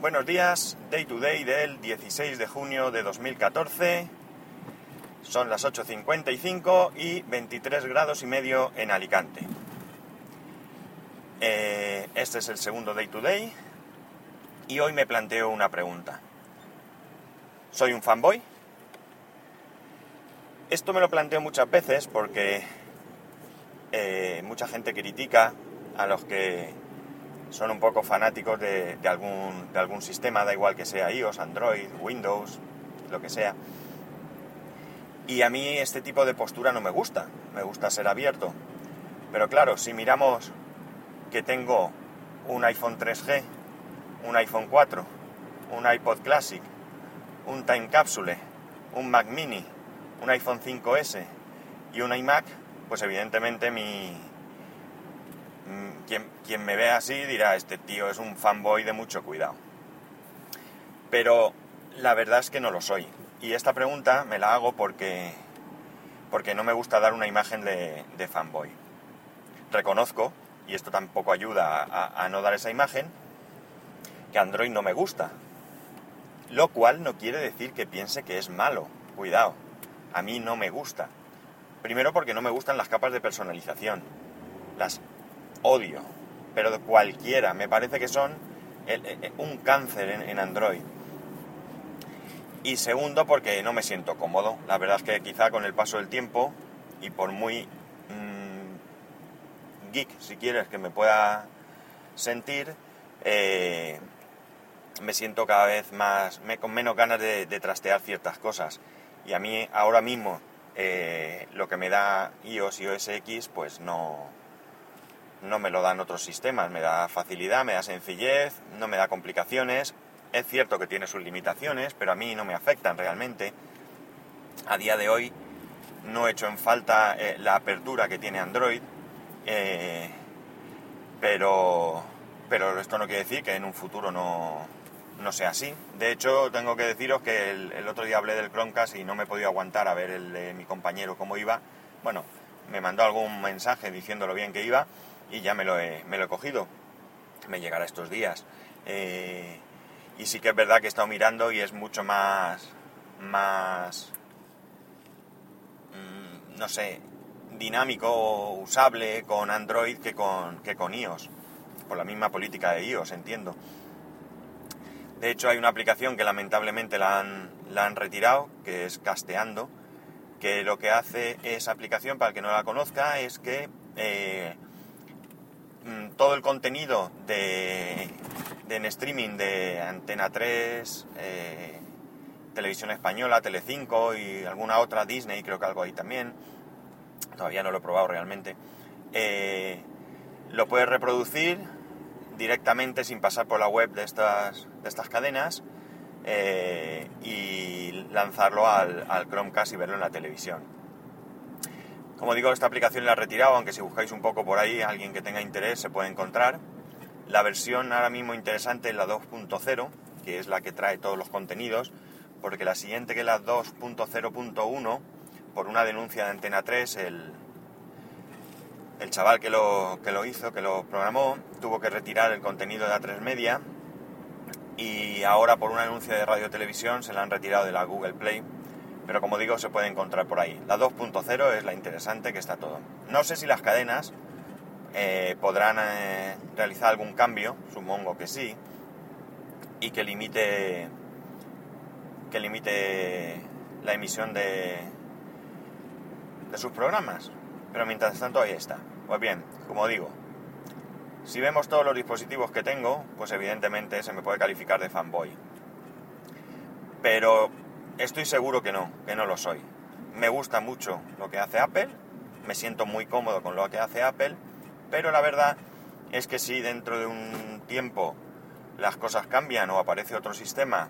Buenos días, Day to Day del 16 de junio de 2014. Son las 8.55 y 23 grados y medio en Alicante. Eh, este es el segundo Day to Day y hoy me planteo una pregunta. ¿Soy un fanboy? Esto me lo planteo muchas veces porque eh, mucha gente critica a los que son un poco fanáticos de, algún, de algún sistema, da igual que sea iOS, Android, Windows, lo que sea. Y a mí este tipo de postura no me gusta, me gusta ser abierto. Pero claro, si miramos que tengo un iPhone 3G, un iPhone 4, un iPod Classic, un Time Capsule, un Mac Mini, un iPhone 5S y un iMac, pues evidentemente mi, quien, me ve así dirá, este tío es un fanboy de mucho cuidado. Pero la verdad es que no lo soy. Y esta pregunta me la hago porque, porque no me gusta dar una imagen de, fanboy. Reconozco, y esto tampoco ayuda a, a no dar esa imagen, que Android no me gusta. Lo cual no quiere decir que piense que es malo. Cuidado, a mí no me gusta. Primero porque no me gustan las capas de personalización. Las odio, pero cualquiera. Me parece que son un cáncer en, Android. Y segundo, porque no me siento cómodo. La verdad es que quizá con el paso del tiempo y por muy mm, geek, si quieres, que me pueda sentir, eh, me siento cada vez más, con menos ganas de, trastear ciertas cosas. Y a mí ahora mismo eh, lo que me da iOS y OS X, pues no, no me lo dan otros sistemas, me da facilidad, me da sencillez, no me da complicaciones. Es cierto que tiene sus limitaciones, pero a mí no me afectan realmente. A día de hoy no he hecho en falta eh, la apertura que tiene Android, eh, pero, pero esto no quiere decir que en un futuro no, no sea así. De hecho, tengo que deciros que el, otro día hablé del Chromecast y no me he podido aguantar a ver el de mi compañero cómo iba. Bueno, me mandó algún mensaje diciendo lo bien que iba y ya me lo he, me lo he cogido. Me llegará estos días. Eh, y sí que es verdad que he estado mirando y es mucho más, más, mm, no sé, dinámico, usable con Android que con, que con iOS. Por la misma política de iOS, entiendo. De hecho, hay una aplicación que lamentablemente la han, la han retirado, que es Casteando, que lo que hace esa aplicación, para el que no la conozca, es que eh, Mm, todo el contenido de, en streaming de Antena 3, eh, Televisión Española, Telecinco y alguna otra, Disney, creo que algo ahí también, todavía no lo he probado realmente, eh, lo puedes reproducir directamente sin pasar por la web de estas, de estas cadenas eh, y lanzarlo al, al Chromecast y verlo en la televisión. Como digo, esta aplicación la he retirado, aunque si buscáis un poco por ahí, alguien que tenga interés se puede encontrar. La versión ahora mismo interesante es la 2.0, que es la que trae todos los contenidos, porque la siguiente que es la 2.0.1, por una denuncia de Antena 3, el, el chaval que lo, que lo hizo, que lo programó, tuvo que retirar el contenido de A3 Media y ahora por una denuncia de Radio Televisión se la han retirado de la Google Play pero como digo se puede encontrar por ahí. La 2.0 es la interesante que está todo. No sé si las cadenas eh, podrán eh, realizar algún cambio, supongo que sí, y que limite que limite la emisión de, de sus programas. Pero mientras tanto ahí está. Pues bien, como digo, si vemos todos los dispositivos que tengo, pues evidentemente se me puede calificar de fanboy. Pero Estoy seguro que no, que no lo soy. Me gusta mucho lo que hace Apple, me siento muy cómodo con lo que hace Apple, pero la verdad es que si dentro de un tiempo las cosas cambian o aparece otro sistema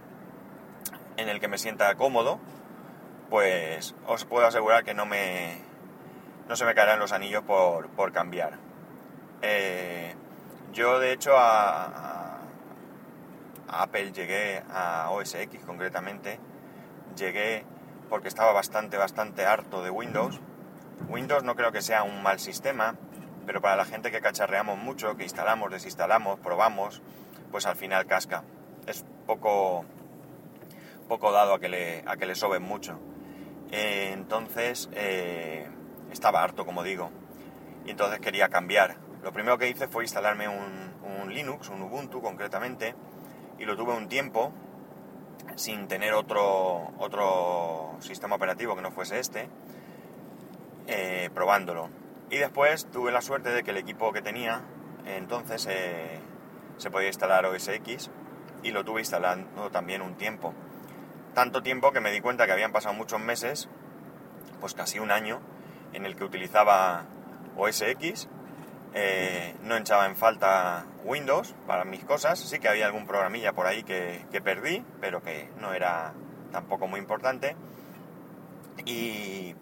en el que me sienta cómodo, pues os puedo asegurar que no me no se me caerán los anillos por, cambiar. Eh, yo de hecho a, a, Apple llegué a OS X concretamente llegué porque estaba bastante, bastante harto de Windows. Windows no creo que sea un mal sistema, pero para la gente que cacharreamos mucho, que instalamos, desinstalamos, probamos, pues al final casca. es poco, poco dado a que le, a que le soben mucho. Eh, entonces, eh, estaba harto, como digo, y entonces quería cambiar. Lo primero que hice fue instalarme un, Linux, un Ubuntu concretamente, y lo tuve un tiempo sin tener otro, otro sistema operativo que no fuese este, eh, probándolo. Y después tuve la suerte de que el equipo que tenía entonces se podía instalar OS X y lo tuve instalando también un tiempo. Tanto tiempo que me di cuenta que habían pasado muchos meses, pues casi un año, en el que utilizaba OS X, eh, no echaba en falta Windows para mis cosas, sí que había algún programilla por ahí que, perdí, pero que no era tampoco muy importante. Y,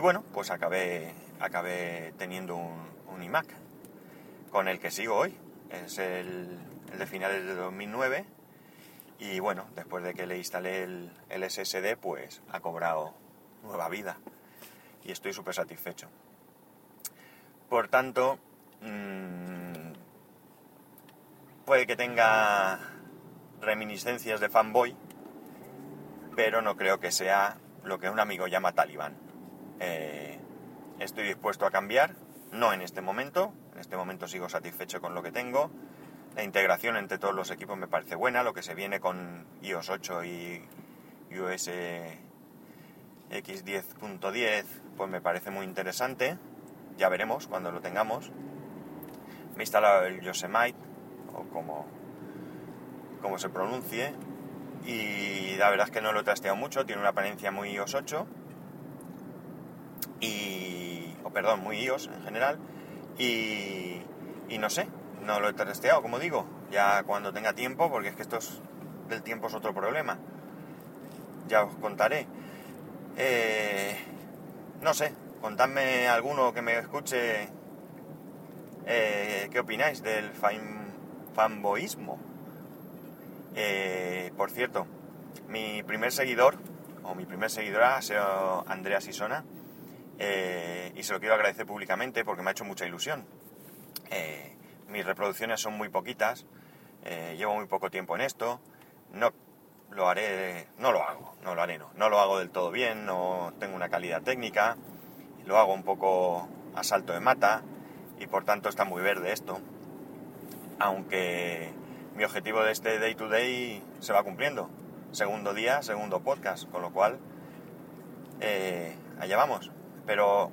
bueno, pues acabé, acabé teniendo un, iMac con el que sigo hoy. Es el, el de finales de 2009 y bueno, después de que le instalé el, SSD, pues ha cobrado nueva vida y estoy súper satisfecho. Por tanto, mm, puede que tenga reminiscencias de fanboy, pero no creo que sea lo que un amigo llama talibán. Eh, estoy dispuesto a cambiar, no en este momento, en este momento sigo satisfecho con lo que tengo, la integración entre todos los equipos me parece buena, lo que se viene con iOS 8 y iOS X10.10 pues me parece muy interesante. Ya veremos cuando lo tengamos. Me he instalado el Yosemite, o como, como se pronuncie, y la verdad es que no lo he trasteado mucho, tiene una apariencia muy iOS 8, y, o perdón, muy iOS en general, y, y no sé, no lo he testeado, como digo, ya cuando tenga tiempo, porque es que esto del tiempo es otro problema. Ya os contaré. Eh, no sé, contadme alguno que me escuche eh, qué opináis del fan. Eh, por cierto, mi primer seguidor, o mi primer seguidora ha sido Andrea Sisona, y se lo quiero agradecer públicamente porque me ha hecho mucha ilusión mis reproducciones son muy poquitas, eh, llevo muy poco tiempo en esto, no lo haré, no lo hago, no lo haré, no, no lo hago del todo bien, no tengo una calidad técnica, lo hago un poco a salto de mata y por tanto está muy verde esto, aunque mi objetivo de este day to day se va cumpliendo, segundo día, segundo podcast, con lo cual eh, allá vamos, pero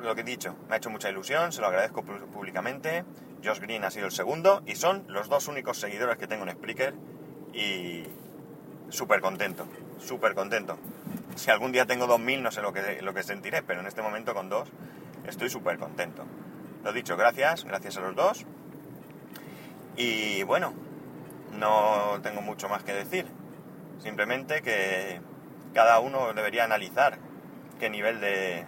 lo que he dicho, me ha hecho mucha ilusión, se lo agradezco públicamente Josh Green ha sido el segundo y son los dos únicos seguidores que tengo en Spreaker y súper contento, súper contento. Si algún día tengo 2.000 no sé lo que, lo que sentiré, pero en este momento con dos estoy súper contento. Lo dicho, gracias, gracias a los dos. Y bueno, no tengo mucho más que decir. Simplemente que cada uno debería analizar qué nivel de,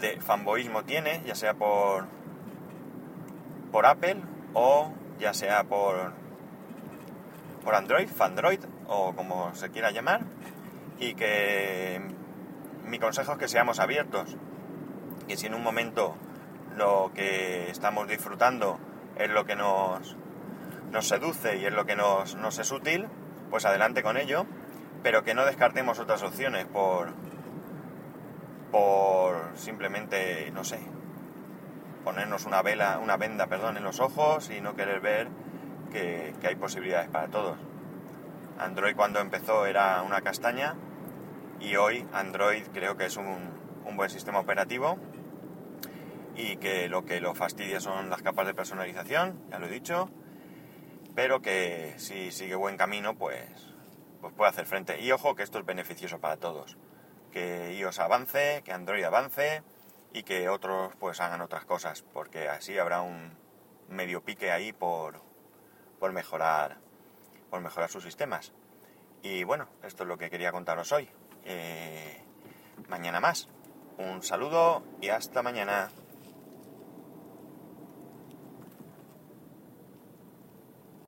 de fanboísmo tiene, ya sea por por Apple o ya sea por, por Android, Fandroid o como se quiera llamar y que mi consejo es que seamos abiertos y si en un momento lo que estamos disfrutando es lo que nos, nos seduce y es lo que nos, es útil, pues adelante con ello, pero que no descartemos otras opciones por, por simplemente, no sé, ponernos una vela, una venda, perdón, en los ojos y no querer ver que, hay posibilidades para todos. Android cuando empezó era una castaña y hoy Android creo que es un buen sistema operativo y que lo que lo fastidia son las capas de personalización, ya lo he dicho, pero que si sigue buen camino pues, pues puede hacer frente. Y ojo que esto es beneficioso para todos, que iOS avance, que Android avance y que otros pues hagan otras cosas, porque así habrá un medio pique ahí por, por mejorar por mejorar sus sistemas. Y bueno, esto es lo que quería contaros hoy. Eh, mañana más. Un saludo y hasta mañana.